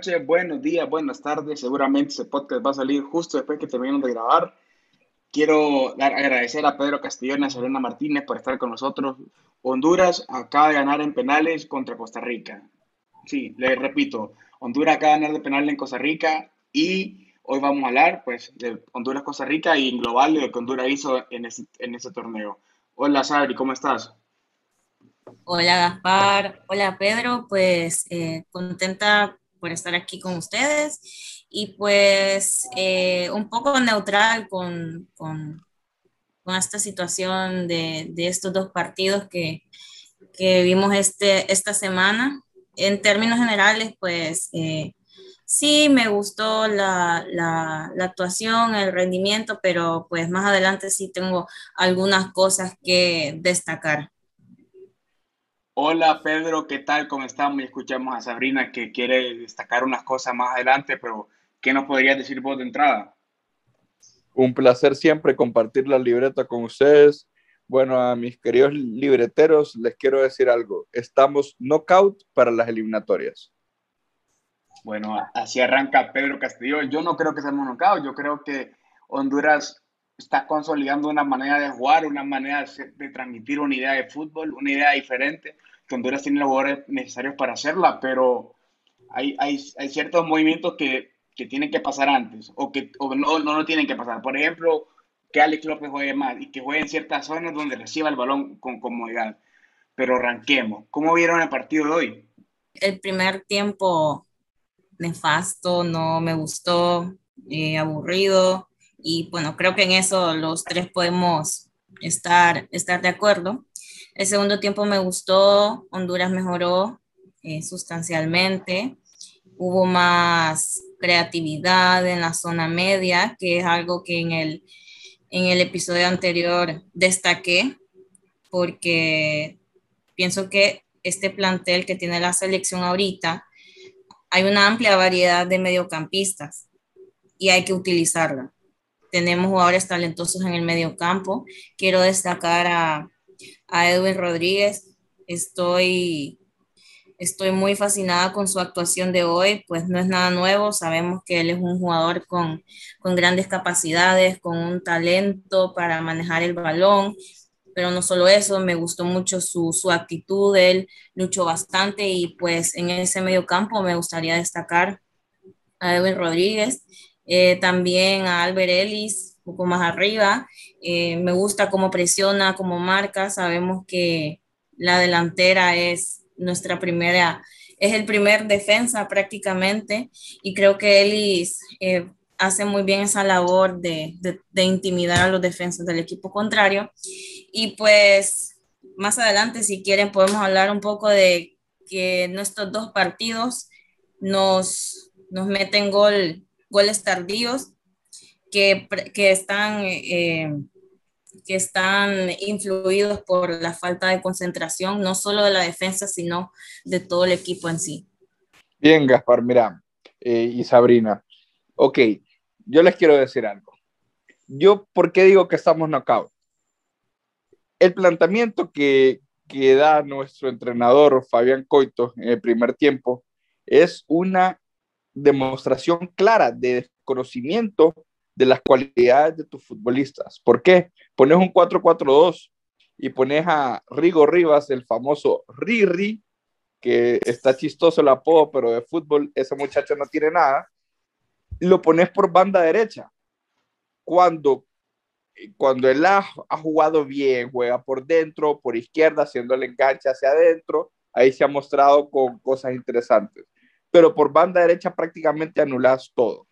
noches, buenos días, buenas tardes. Seguramente ese podcast va a salir justo después que terminemos de grabar. Quiero dar, agradecer a Pedro Castellón y a Serena Martínez por estar con nosotros. Honduras acaba de ganar en penales contra Costa Rica. Sí, le repito, Honduras acaba de ganar de penales en Costa Rica y hoy vamos a hablar pues, de Honduras-Costa Rica y en global de lo que Honduras hizo en ese, en torneo. Hola Sabri, ¿cómo estás? Hola Gaspar, hola Pedro, pues eh, contenta por estar aquí con ustedes y pues eh, un poco neutral con, con, con esta situación de, de, estos dos partidos que, que, vimos este, esta semana. En términos generales, pues eh, sí me gustó la, la, la, actuación, el rendimiento, pero pues más adelante sí tengo algunas cosas que destacar. Hola Pedro, ¿qué tal? ¿Cómo estamos? Y escuchamos a Sabrina que quiere destacar unas cosas más adelante, pero ¿qué nos podrías decir vos de entrada? Un placer siempre compartir la libreta con ustedes. Bueno, a mis queridos libreteros les quiero decir algo. Estamos knockout para las eliminatorias. Bueno, así arranca Pedro Castillo. Yo no creo que seamos knockout. Yo creo que Honduras está consolidando una manera de jugar, una manera de transmitir una idea de fútbol, una idea diferente Honduras tiene los jugadores necesarios para hacerla, pero hay, hay, hay ciertos movimientos que, que, tienen que pasar antes o que o no, no, no tienen que pasar. Por ejemplo, que Alex López juegue más y que juegue en ciertas zonas donde reciba el balón con comodidad. Pero arranquemos. ¿Cómo vieron el partido de hoy? El primer tiempo nefasto, no me gustó, eh, aburrido. Y bueno, creo que en eso los tres podemos estar, estar de acuerdo. El segundo tiempo me gustó, Honduras mejoró eh, sustancialmente, hubo más creatividad en la zona media, que es algo que en el, en el episodio anterior destaqué, porque pienso que este plantel que tiene la selección ahorita, hay una amplia variedad de mediocampistas y hay que utilizarla. Tenemos jugadores talentosos en el mediocampo. Quiero destacar a a Edwin Rodríguez. Estoy, estoy muy fascinada con su actuación de hoy, pues no es nada nuevo, sabemos que él es un jugador con, con grandes capacidades, con un talento para manejar el balón, pero no solo eso, me gustó mucho su, su, actitud, él luchó bastante y pues en ese medio campo me gustaría destacar a Edwin Rodríguez, eh, también a Albert Ellis, poco más arriba. Eh, me gusta cómo presiona, cómo marca. Sabemos que la delantera es nuestra primera, es el primer defensa prácticamente y creo que Ellis eh, hace muy bien esa labor de, de, de, intimidar a los defensas del equipo contrario. Y pues más adelante, si quieren, podemos hablar un poco de que nuestros dos partidos nos, nos meten gol, goles tardíos que, que están, eh, que están influidos por la falta de concentración, no solo de la defensa, sino de todo el equipo en sí. Bien, Gaspar, mira, eh, y Sabrina, ok, yo les quiero decir algo. Yo, ¿por qué digo que estamos knockout? El planteamiento que, que da nuestro entrenador Fabián Coito en el primer tiempo es una demostración clara de desconocimiento de las cualidades de tus futbolistas. ¿Por qué? Pones un 4-4-2 y pones a Rigo Rivas, el famoso Riri, que está chistoso el apodo, pero de fútbol ese muchacho no tiene nada, lo pones por banda derecha. Cuando, cuando él ha, ha jugado bien, juega por dentro, por izquierda, haciendo el enganche hacia adentro, ahí se ha mostrado con cosas interesantes. Pero por banda derecha prácticamente anulas todo.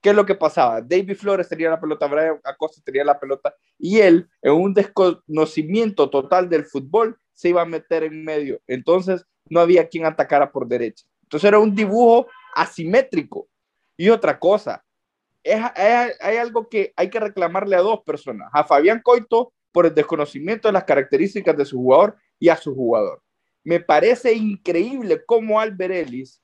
¿Qué es lo que pasaba? David Flores tenía la pelota, Brian Acosta tenía la pelota y él, en un desconocimiento total del fútbol, se iba a meter en medio. Entonces, no había quien atacara por derecha. Entonces, era un dibujo asimétrico. Y otra cosa, hay algo que hay que reclamarle a dos personas: a Fabián Coito por el desconocimiento de las características de su jugador y a su jugador. Me parece increíble cómo Albert Ellis,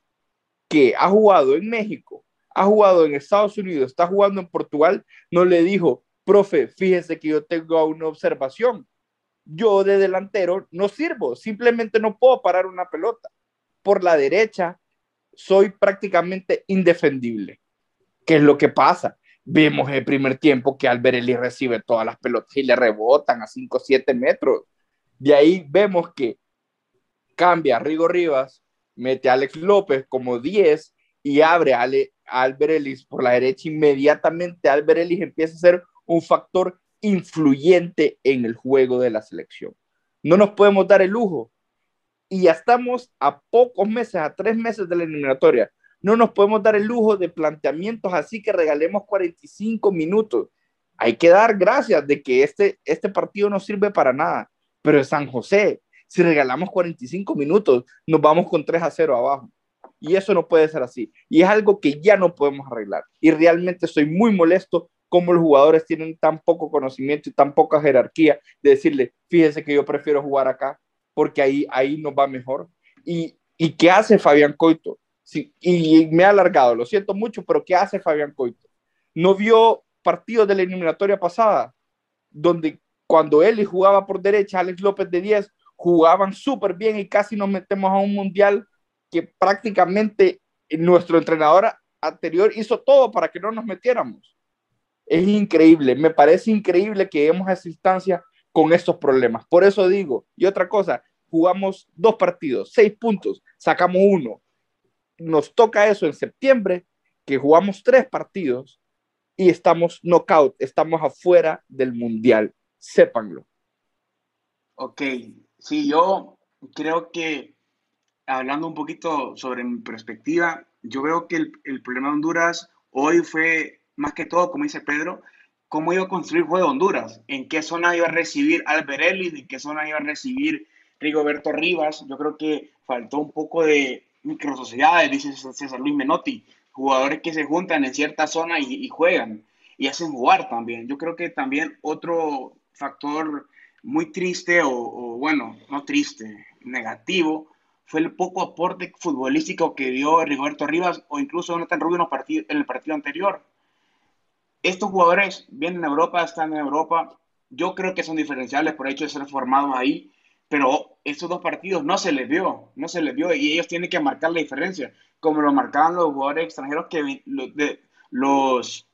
que ha jugado en México, ha jugado en Estados Unidos, está jugando en Portugal, no le dijo, profe, fíjese que yo tengo una observación. Yo de delantero no sirvo, simplemente no puedo parar una pelota. Por la derecha, soy prácticamente indefendible. ¿Qué es lo que pasa? Vemos el primer tiempo que Alberelli recibe todas las pelotas y le rebotan a 5 o 7 metros. De ahí vemos que cambia Rigo Rivas, mete a Alex López como 10 y abre a, Ale, por la derecha. Inmediatamente Albert Ellis empieza a ser un factor influyente en el juego de la selección. No nos podemos dar el lujo. Y ya estamos a pocos meses, a tres meses de la eliminatoria. No nos podemos dar el lujo de planteamientos así que regalemos 45 minutos. Hay que dar gracias de que este, este partido no sirve para nada. Pero San José, si regalamos 45 minutos, nos vamos con 3 a 0 abajo. Y eso no puede ser así. Y es algo que ya no podemos arreglar. Y realmente estoy muy molesto como los jugadores tienen tan poco conocimiento y tan poca jerarquía de decirle, fíjese que yo prefiero jugar acá porque ahí, ahí nos va mejor. ¿Y, y qué hace Fabián Coito? Sí, y me ha alargado, lo siento mucho, pero ¿qué hace Fabián Coito? ¿No vio partidos de la eliminatoria pasada donde cuando él jugaba por derecha, Alex López de 10, jugaban súper bien y casi nos metemos a un mundial que prácticamente nuestro entrenador anterior hizo todo para que no nos metiéramos. Es increíble, me parece increíble que lleguemos a esa instancia con estos problemas. Por eso digo, y otra cosa, jugamos dos partidos, seis puntos, sacamos uno. Nos toca eso en septiembre, que jugamos tres partidos y estamos knockout, estamos afuera del mundial, sépanlo. Ok, sí, yo creo que hablando un poquito sobre mi perspectiva, yo veo que el, problema de Honduras hoy fue más que todo, como dice Pedro, cómo iba a construir el juego de Honduras, en qué zona iba a recibir Alberelli, en qué zona iba a recibir Rigoberto Rivas. Yo creo que faltó un poco de microsociedades, dice César Luis Menotti, jugadores que se juntan en cierta zona y, juegan y hacen jugar también. Yo creo que también otro factor muy triste o, bueno, no triste, negativo, fue el poco aporte futbolístico que dio Rigoberto Rivas o incluso Jonathan Rubio en el partido anterior. Estos jugadores vienen a Europa, están en Europa. Yo creo que son diferenciales por el hecho de ser formados ahí, pero estos dos partidos no se les vio, no se les vio y ellos tienen que marcar la diferencia, como lo marcaban los jugadores extranjeros que los, de, los,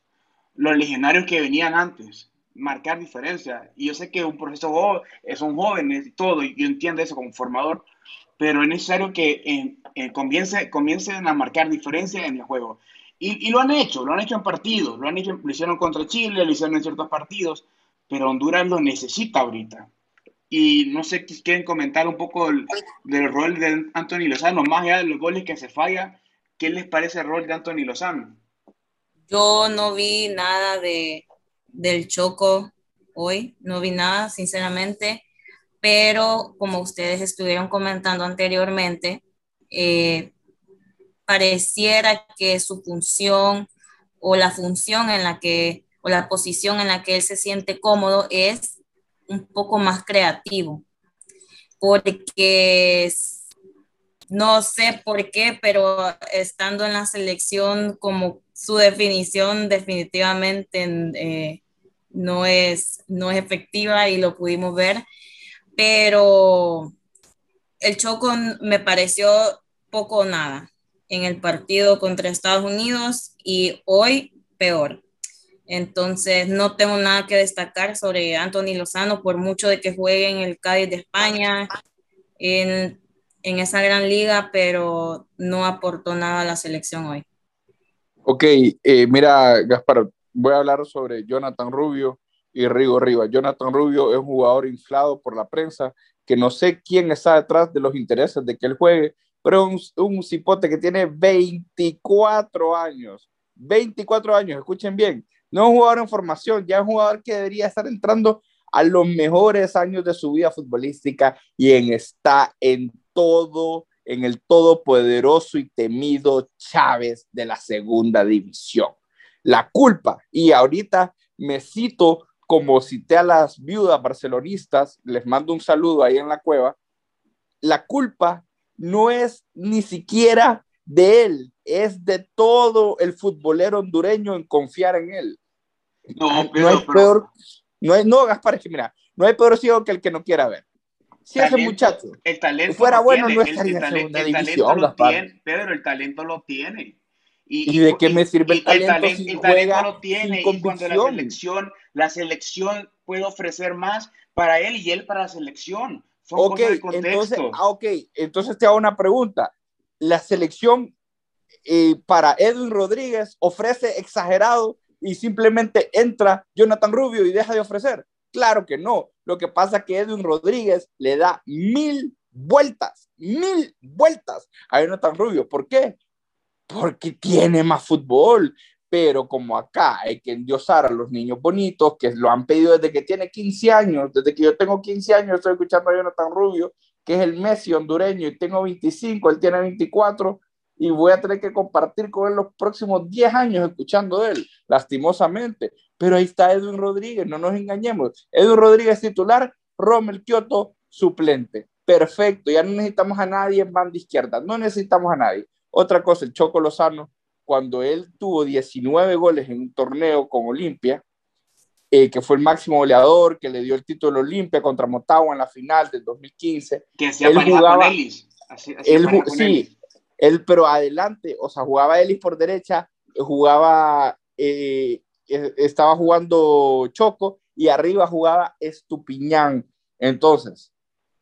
los legionarios que venían antes marcar diferencia. Y yo sé que un proceso son jóvenes y todo, y yo entiendo eso como formador, pero es necesario que eh, eh, comiencen a marcar diferencia en el juego. Y, lo han hecho, lo han hecho en partidos, lo han hecho, lo hicieron contra Chile, lo hicieron en ciertos partidos, pero Honduras lo necesita ahorita. Y no sé, quieren comentar un poco del rol de Anthony Lozano, más allá de los goles que se falla, ¿qué les parece el rol de Anthony Lozano? Yo no vi nada de, del Choco hoy, no vi nada, sinceramente. Pero como ustedes estuvieron comentando anteriormente, eh, pareciera que su función o la función en la que, o la posición en la que él se siente cómodo es un poco más creativo, porque no sé por qué, pero estando en la selección como su definición definitivamente eh, no, es, no es efectiva y lo pudimos ver pero el Choco me pareció poco o nada en el partido contra Estados Unidos y hoy peor. Entonces no tengo nada que destacar sobre Anthony Lozano por mucho de que juegue en el Cádiz de España, en, en esa gran liga, pero no aportó nada a la selección hoy. Ok, eh, mira, Gaspar, voy a hablar sobre Jonathan Rubio y Rigo Rivas. Jonathan Rubio es un jugador inflado por la prensa, que no sé quién está detrás de los intereses de que él juegue, pero es un, un cipote que tiene 24 años. 24 años, escuchen bien. No es un jugador en formación, ya es un jugador que debería estar entrando a los mejores años de su vida futbolística y en, está en todo, en el todopoderoso y temido Chávez de la segunda división. La culpa, y ahorita me cito como cité a las viudas barcelonistas, les mando un saludo ahí en la cueva, la culpa no es ni siquiera de él, es de todo el futbolero hondureño en confiar en él. No, no hay peor, no, hay, no, Gaspar, es que mira, no hay peor ciego que el que no quiera ver. Si ese muchacho el talento fuera bueno, tiene, no estaría el, en segunda el división, talento lo Gaspar. tiene, Pedro, el talento lo tiene. ¿Y de qué me sirve el talento talen- si el juega talento lo tiene y cuando la selección, la selección puede ofrecer más para él y él para la selección. Son Ok, entonces, ah, ok, entonces te hago una pregunta. La selección eh, para Edwin Rodríguez ofrece exagerado y simplemente entra Jonathan Rubio y deja de ofrecer. Claro que no. Lo que pasa que Edwin Rodríguez le da mil vueltas, mil vueltas a Jonathan Rubio. ¿Por qué? Porque tiene más fútbol. Pero como acá hay que endiosar a los niños bonitos que lo han pedido desde que tiene 15 años, desde que yo tengo 15 años estoy escuchando a Jonathan Rubio, que es el Messi hondureño y tengo 25, él tiene 24 y voy a tener que compartir con él los próximos 10 años escuchando de él, lastimosamente. Pero ahí está Edwin Rodríguez, no nos engañemos. Edwin Rodríguez titular, Rommel Kioto suplente. Perfecto, ya no necesitamos a nadie en banda izquierda, no necesitamos a nadie. Otra cosa, el Choco Lozano, cuando él tuvo 19 goles en un torneo con Olimpia, eh, que fue el máximo goleador, que le dio el título Olimpia contra Motagua en la final del 2015. que hacía él jugaba- con Ellis. Así- Él, con sí, Ellis. él, pero adelante, o sea, jugaba Ellis por derecha, jugaba, eh, estaba jugando Choco y arriba jugaba Estupiñán. Entonces,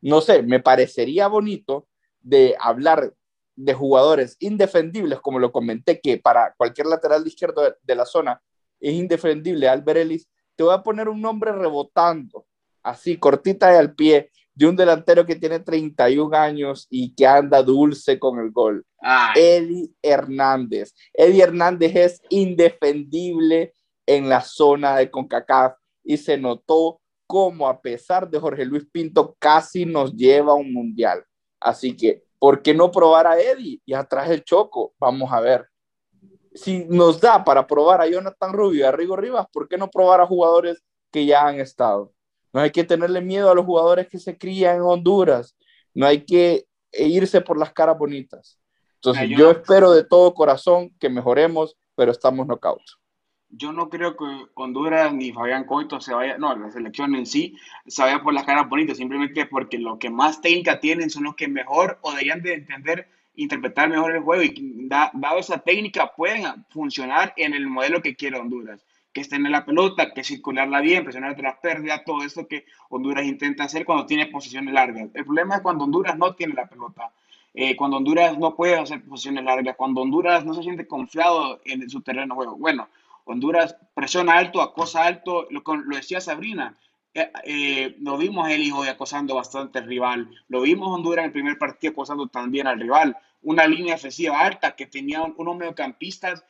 no sé, me parecería bonito de hablar de jugadores indefendibles, como lo comenté, que para cualquier lateral izquierdo de, de la zona es indefendible Albert Ellis. Te voy a poner un nombre rebotando, así, cortita y al pie, de un delantero que tiene 31 años y que anda dulce con el gol. Ay, Eddie Hernández. Eddie Hernández es indefendible en la zona de CONCACAF y se notó como a pesar de Jorge Luis Pinto casi nos lleva a un mundial. Así que, ¿por qué no probar a Eddie? Y atrás el Choco, vamos a ver. Si nos da para probar a Jonathan Rubio y a Rigo Rivas, ¿por qué no probar a jugadores que ya han estado? No hay que tenerle miedo a los jugadores que se crían en Honduras. No hay que irse por las caras bonitas. Entonces, yo- espero de todo corazón que mejoremos, pero estamos knockout. Yo no creo que Honduras ni Fabián Coito se vaya, no, la selección en sí se vaya por las caras bonitas, simplemente porque los que más técnica tienen son los que mejor o deberían de entender, interpretar mejor el juego y da- dado esa técnica pueden funcionar en el modelo que quiere Honduras, que es tener la pelota, que circularla bien, presionar tras pérdidas, todo eso que Honduras intenta hacer cuando tiene posiciones largas. El problema es cuando Honduras no tiene la pelota. eh, cuando Honduras no puede hacer posiciones largas, cuando Honduras no se siente confiado en su terreno de juego. Bueno, Honduras presiona alto, acosa alto, lo, decía Sabrina. eh, eh, lo vimos el hijo acosando bastante al rival. Lo vimos Honduras en el primer partido acosando también al rival. Una línea ofensiva alta que tenía un- unos mediocampistas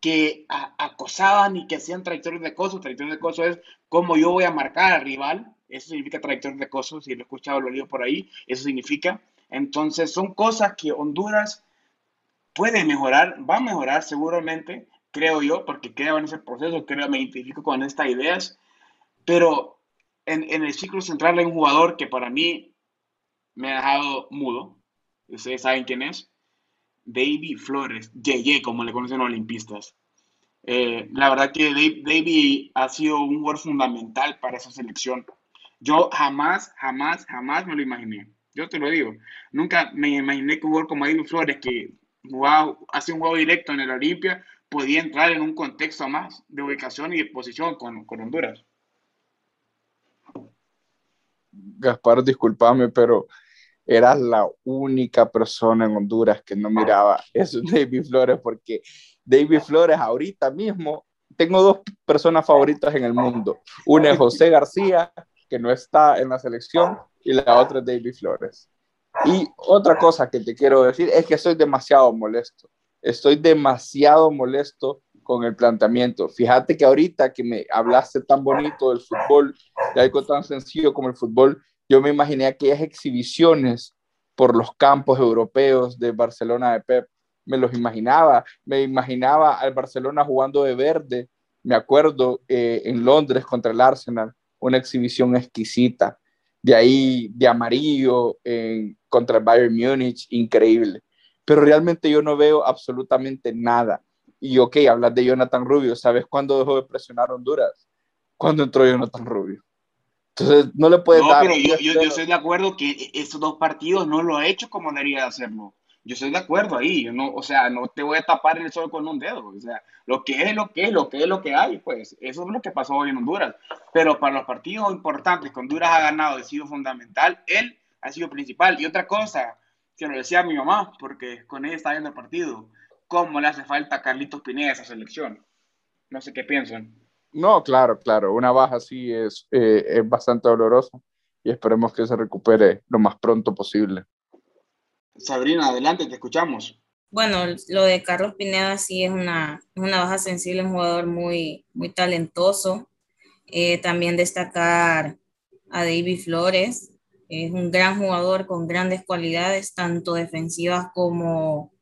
que a- acosaban y que hacían trayectorias de acoso. Trayectorias de acoso es cómo yo voy a marcar al rival. Eso significa trayectorias de acoso. Si lo he escuchado, lo leído por ahí. Eso significa. Entonces, son cosas que Honduras puede mejorar, va a mejorar seguramente, creo yo, porque creo en ese proceso, creo, me identifico con estas ideas, pero en, en el ciclo central hay un jugador que para mí me ha dejado mudo, ustedes saben quién es, David Flores, JJ, como le conocen los olimpistas. Eh, la verdad que David ha sido un jugador fundamental para esa selección. Yo jamás, jamás, jamás me lo imaginé. Yo te lo digo. Nunca me imaginé que un jugador como David Flores, que jugaba, hace un juego directo en el Olimpia, podía entrar en un contexto más de ubicación y de posición con, con Honduras. Gaspar, discúlpame, pero eras la única persona en Honduras que no miraba eso David Flores, porque David Flores ahorita mismo, tengo dos personas favoritas en el mundo. Una es José García, que no está en la selección, y la otra es David Flores. Y otra cosa que te quiero decir es que estoy demasiado molesto. Estoy demasiado molesto con el planteamiento. Fíjate que ahorita que me hablaste tan bonito del fútbol, de algo tan sencillo como el fútbol, yo me imaginé aquellas exhibiciones por los campos europeos de Barcelona de Pep. Me los imaginaba, me imaginaba al Barcelona jugando de verde, me acuerdo eh, en Londres contra el Arsenal, una exhibición exquisita. De ahí de amarillo en, contra el Bayern Múnich, increíble. Pero realmente yo no veo absolutamente nada. Y ok, hablas de Jonathan Rubio, ¿sabes cuándo dejó de presionar Honduras? Cuando entró Jonathan Rubio. Entonces, no le puede no, dar. pero yo, yo, yo, estoy de acuerdo que estos dos partidos no lo ha hecho como debería hacerlo. Yo estoy de acuerdo ahí. Yo no, o sea, no te voy a tapar el sol con un dedo. O sea, lo que es lo que es, lo que es lo que hay, pues. Eso es lo que pasó hoy en Honduras. Pero para los partidos importantes que Honduras ha ganado, ha sido fundamental. Él ha sido principal. Y otra cosa, que lo decía mi mamá, porque con ella está viendo el partido, ¿cómo le hace falta a Carlitos Pineda a esa selección? No sé qué piensan. No, claro, claro. Una baja así es, eh, es bastante dolorosa y esperemos que se recupere lo más pronto posible. Sabrina, adelante, te escuchamos. Bueno, lo de Carlos Pineda sí es una, una baja sensible, un jugador muy, muy talentoso. Eh, también destacar a David Flores, es un gran jugador con grandes cualidades, tanto defensivas como,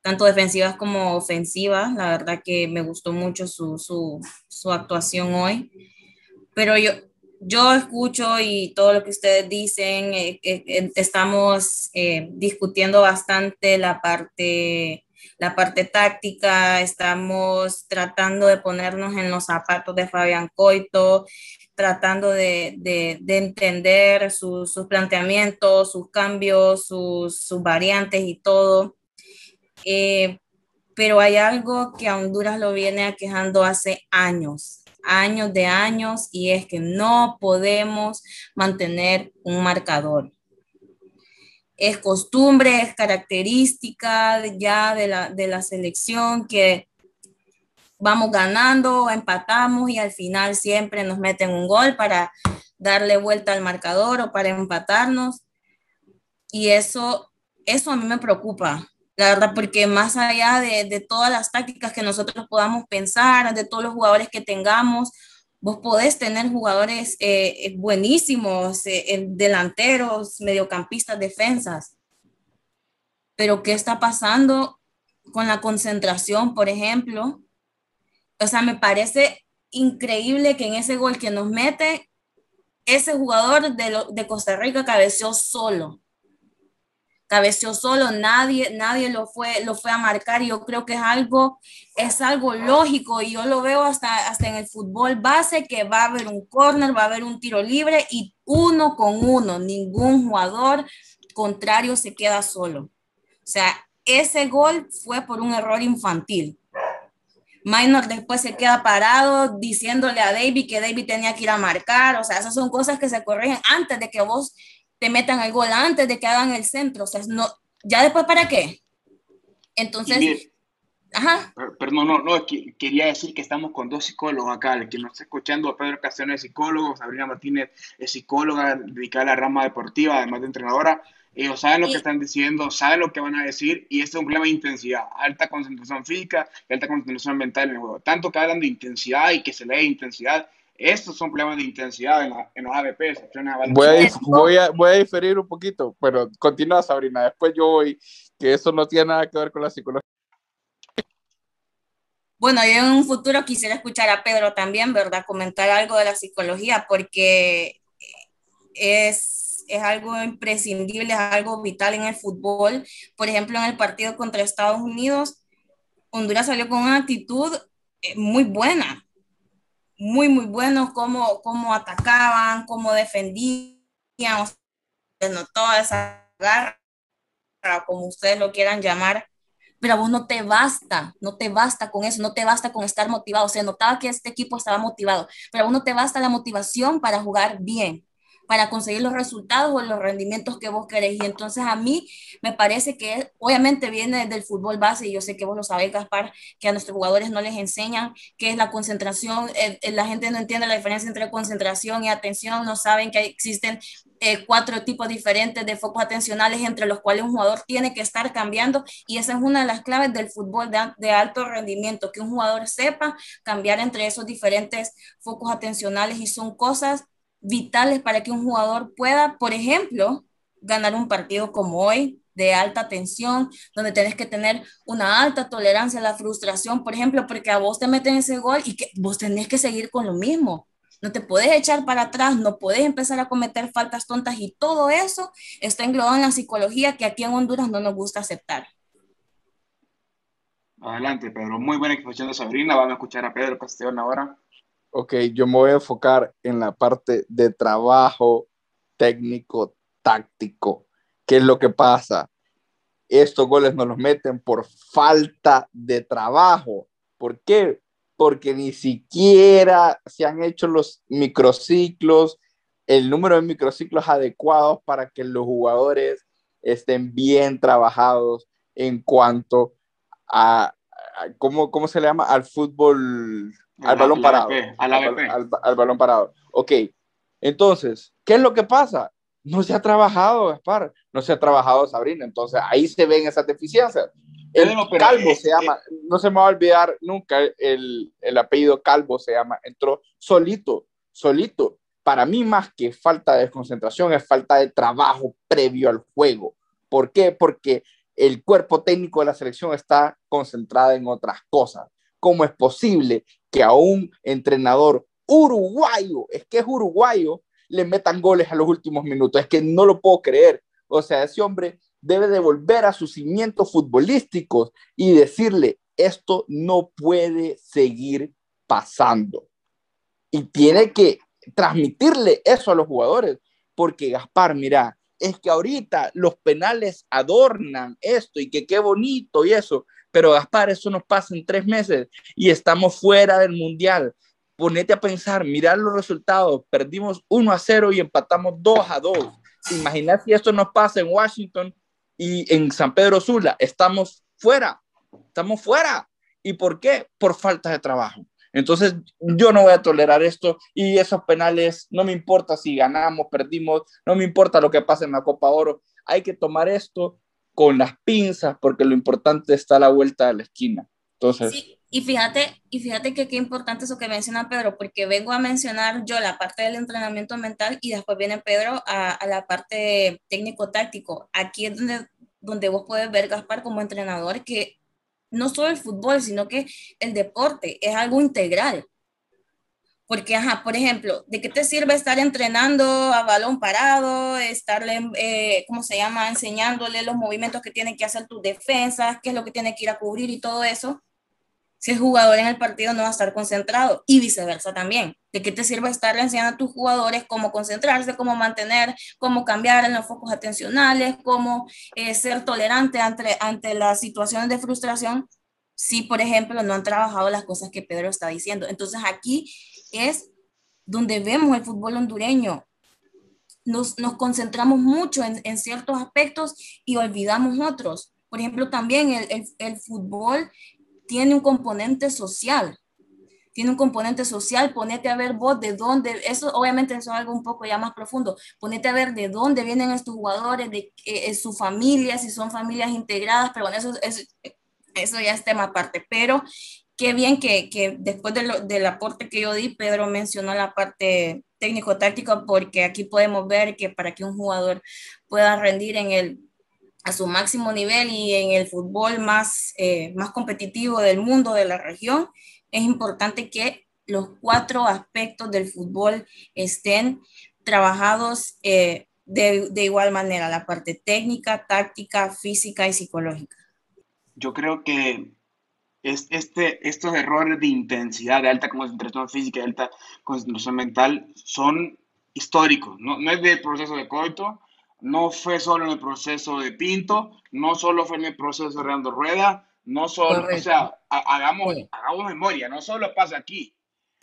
tanto defensivas como ofensivas. La verdad que me gustó mucho su, su, su actuación hoy. Pero yo, yo escucho y todo lo que ustedes dicen, eh, eh, eh estamos discutiendo bastante la parte, la parte táctica, estamos tratando de ponernos en los zapatos de Fabián Coito, tratando de, de, de entender sus planteamientos, sus cambios, sus, sus variantes y todo. Eh, pero hay algo que a Honduras lo viene aquejando hace años, años de años, y es que no podemos mantener un marcador. Es costumbre, es característica ya de la, de la selección que vamos ganando, empatamos y al final siempre nos meten un gol para darle vuelta al marcador o para empatarnos. Y eso, eso a mí me preocupa, la verdad, porque más allá de, de, todas las tácticas que nosotros podamos pensar, de todos los jugadores que tengamos, vos podés tener jugadores eh, eh buenísimos, eh, delanteros, mediocampistas, defensas. Pero ¿qué está pasando con la concentración, por ejemplo? O sea, me parece increíble que en ese gol que nos mete, ese jugador de, de Costa Rica cabeció solo cabeció solo, nadie, nadie lo fue, lo fue a marcar. Yo creo que es algo, es algo lógico y yo lo veo hasta, hasta en el fútbol base que va a haber un corner, va a haber un tiro libre y uno con uno, ningún jugador contrario se queda solo. O sea, ese gol fue por un error infantil. Minor después se queda parado diciéndole a David que David tenía que ir a marcar. O sea, esas son cosas que se corrigen antes de que vos te metan el gol antes de que hagan el centro. O sea, no, ya después, ¿para qué? Entonces, bien, ajá. Perdón, no, no, quería decir que estamos con dos psicólogos acá. El que nos está escuchando, Pedro Castellano es psicólogo, Sabrina Martínez es psicóloga dedicada a la rama deportiva, además de entrenadora. Ellos saben lo que están diciendo, saben lo que van a decir, y este es un problema de intensidad, alta concentración física y alta concentración mental en el juego. Tanto que hablan de intensidad y que se lee intensidad, estos son problemas de intensidad en, la, en los ABPs. Voy a, voy, a, voy a diferir un poquito, pero continúa Sabrina, después yo voy, que eso no tiene nada que ver con la psicología. Bueno, yo en un futuro quisiera escuchar a Pedro también, ¿verdad? Comentar algo de la psicología, porque es, es algo imprescindible, es algo vital en el fútbol. Por ejemplo, en el partido contra Estados Unidos, Honduras salió con una actitud eh, muy buena, muy, muy buenos, cómo, cómo atacaban, cómo defendían, o sea, no toda esa garra, como ustedes lo quieran llamar, pero a vos no te basta, no te basta con eso, no te basta con estar motivado. O sea, notaba que este equipo estaba motivado, pero a vos no te basta la motivación para jugar bien para conseguir los resultados o los rendimientos que vos querés. Y entonces a mí me parece que obviamente viene del fútbol base y yo sé que vos lo sabés, Gaspar, que a nuestros jugadores no les enseñan qué es la concentración. Eh, eh, la gente no entiende la diferencia entre concentración y atención, no saben que existen eh, cuatro tipos diferentes de focos atencionales entre los cuales un jugador tiene que estar cambiando y esa es una de las claves del fútbol de, de, alto rendimiento, que un jugador sepa cambiar entre esos diferentes focos atencionales y son cosas vitales para que un jugador pueda, por ejemplo, ganar un partido como hoy de alta tensión, donde tenés que tener una alta tolerancia a la frustración, por ejemplo, porque a vos te meten ese gol y que vos tenés que seguir con lo mismo. No te podés echar para atrás, no podés empezar a cometer faltas tontas y todo eso está englobado en la psicología que aquí en Honduras no nos gusta aceptar. Adelante, Pedro. Muy buena exposición de Sabrina. Vamos a escuchar a Pedro Castellón ahora. Ok, yo me voy a enfocar en la parte de trabajo técnico, táctico. ¿Qué es lo que pasa? Estos goles no los meten por falta de trabajo. ¿Por qué? Porque ni siquiera se han hecho los microciclos, el número de microciclos adecuados para que los jugadores estén bien trabajados en cuanto a, ¿cómo, ¿cómo, se le llama? Al fútbol, al balón parado. al, al, balón parado. Ok, entonces, ¿qué es lo que pasa? No se ha trabajado, Gaspar, no se ha trabajado Sabrina, entonces ahí se ven esas deficiencias. El Calvo se llama, no se me va a olvidar nunca el, el apellido Calvo se llama, entró solito, solito. Para mí más que falta de concentración es falta de trabajo previo al juego. ¿Por qué? Porque el cuerpo técnico de la selección está concentrado en otras cosas. ¿Cómo es posible que a un entrenador uruguayo, es que es uruguayo, le metan goles a los últimos minutos? Es que no lo puedo creer. O sea, ese hombre debe de volver a sus cimientos futbolísticos y decirle, esto no puede seguir pasando. Y tiene que transmitirle eso a los jugadores, porque Gaspar, mira, es que ahorita los penales adornan esto y que qué bonito y eso, pero Gaspar, eso nos pasa en tres meses y estamos fuera del mundial. Ponete a pensar, mirar los resultados, perdimos 1 a 0 y empatamos 2 a 2. Imagina si esto nos pasa en Washington y en San Pedro Sula, estamos fuera, estamos fuera. ¿Y por qué? Por falta de trabajo. Entonces, yo no voy a tolerar esto y esos penales, no me importa si ganamos, perdimos, no me importa lo que pase en la Copa Oro. Hay que tomar esto con las pinzas porque lo importante está a la vuelta de la esquina. Entonces, sí. Y fíjate, y fíjate que qué importante eso que menciona Pedro, porque vengo a mencionar yo la parte del entrenamiento mental y después viene Pedro a, a la parte técnico-táctico. Aquí es donde, donde vos puedes ver, Gaspar, como entrenador, que no solo el fútbol, sino que el deporte es algo integral. Porque, ajá, por ejemplo, ¿de qué te sirve estar entrenando a balón parado, estarle, eh, ¿cómo se llama?, enseñándole los movimientos que tienen que hacer tus defensas, qué es lo que tiene que ir a cubrir y todo eso? Si el jugador en el partido no va a estar concentrado y viceversa también. ¿De qué te sirve estarle enseñando a tus jugadores cómo concentrarse, cómo mantener, cómo cambiar en los focos atencionales, cómo eh, ser tolerante ante, ante las situaciones de frustración? Si, por ejemplo, no han trabajado las cosas que Pedro está diciendo. Entonces aquí es donde vemos el fútbol hondureño. Nos, nos concentramos mucho en, en, ciertos aspectos y olvidamos otros. Por ejemplo, también el, el, fútbol tiene un componente social tiene un componente social, ponete a ver vos de dónde, eso obviamente eso es algo un poco ya más profundo, ponete a ver de dónde vienen estos jugadores, de eh, su familia, si son familias integradas, pero eso, eso, eso ya es tema aparte, pero qué bien que, que después de lo, del aporte que yo di, Pedro mencionó la parte técnico-táctica, porque aquí podemos ver que para que un jugador pueda rendir en el a su máximo nivel y en el fútbol más, eh, más competitivo del mundo, de la región, es importante que los cuatro aspectos del fútbol estén trabajados eh, de, de, igual manera, la parte técnica, táctica, física y psicológica. Yo creo que es, este, estos errores de intensidad, de alta concentración física, de alta concentración mental, son históricos, no, no es del proceso de Coito, no fue solo en el proceso de Pinto, no solo fue en el proceso de Reando Rueda, no solo, o sea, hagamos, hagamos memoria, no solo pasa aquí,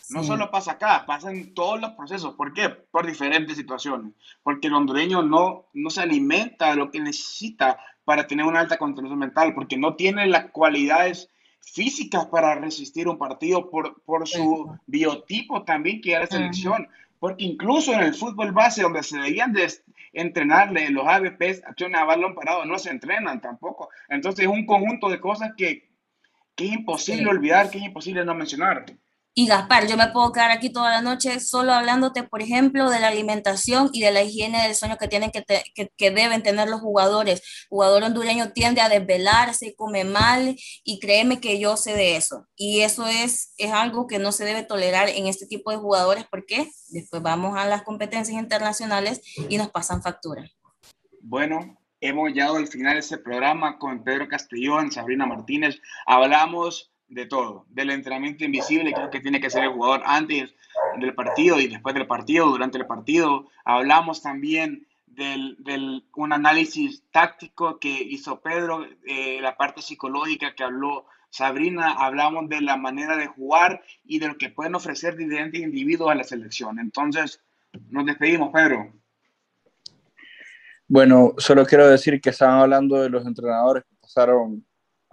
no solo pasa acá, pasa en todos los procesos. ¿Por qué? Por diferentes situaciones. Porque el hondureño no, no se alimenta de lo que necesita para tener una alta concentración mental, porque no tiene las cualidades físicas para resistir un partido por, por su biotipo también que era selección. Porque incluso en el fútbol base, donde se debían de entrenarle los ABPs, acciones a balón parado, no se entrenan tampoco. Entonces es un conjunto de cosas que, que es imposible olvidar, que es imposible no mencionar. Y Gaspar, yo me puedo quedar aquí toda la noche solo hablándote, por ejemplo, de la alimentación y de la higiene del sueño que, tienen que, que, que, deben tener los jugadores. El jugador hondureño tiende a desvelarse, come mal y créeme que yo sé de eso. Y eso es, es algo que no se debe tolerar en este tipo de jugadores porque después vamos a las competencias internacionales y nos pasan facturas. Bueno, hemos llegado al final de este programa con Pedro Castellón, Sabrina Martínez. Hablamos de todo, del entrenamiento invisible, creo que tiene que ser el jugador antes del partido y después del partido, durante el partido. Hablamos también del, del un análisis táctico que hizo Pedro, eh, la parte psicológica que habló Sabrina, hablamos de la manera de jugar y de lo que pueden ofrecer diferentes individuos a la selección. Entonces, nos despedimos, Pedro. Bueno, solo quiero decir que estaban hablando de los entrenadores que pasaron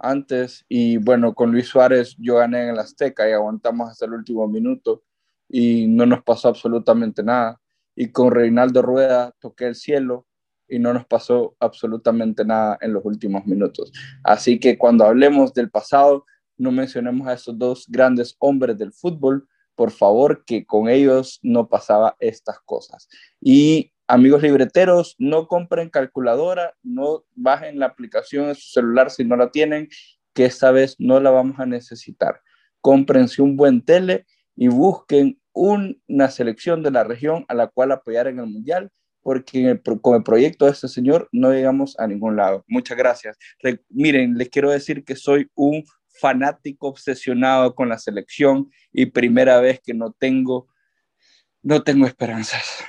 antes y bueno, con Luis Suárez yo gané en el Azteca y aguantamos hasta el último minuto y no nos pasó absolutamente nada. Y con Reinaldo Rueda toqué el cielo y no nos pasó absolutamente nada en los últimos minutos. Así que cuando hablemos del pasado, no mencionemos a esos dos grandes hombres del fútbol, por favor, que con ellos no pasaba estas cosas. Y amigos libreteros, no compren calculadora, no bajen la aplicación en su celular si no la tienen, que esta vez no la vamos a necesitar. Cómprense un buen tele y busquen una selección de la región a la cual apoyar en el Mundial, porque con el proyecto de este señor no llegamos a ningún lado. Muchas gracias. miren, les quiero decir que soy un fanático obsesionado con la selección y primera vez que no tengo, no tengo esperanzas.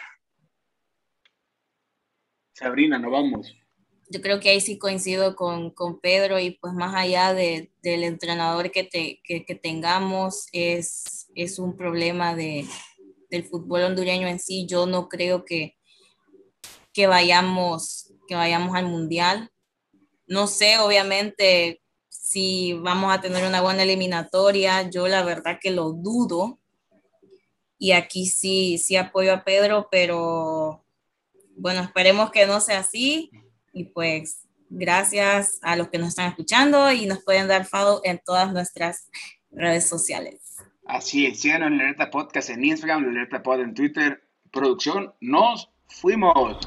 Sabrina, nos vamos. Yo creo que ahí sí coincido con, con Pedro y pues más allá de, del entrenador que, te, que, tengamos es, es un problema de, del fútbol hondureño en sí. Yo no creo que, que, vayamos, que vayamos al mundial. No sé, obviamente, si vamos a tener una buena eliminatoria. Yo la verdad que lo dudo. Y aquí sí, sí apoyo a Pedro, pero bueno, esperemos que no sea así y pues gracias a los que nos están escuchando y nos pueden dar follow en todas nuestras redes sociales. Así es, síganos en Alerta Podcast en Instagram, Alerta Pod en Twitter. Producción, nos fuimos.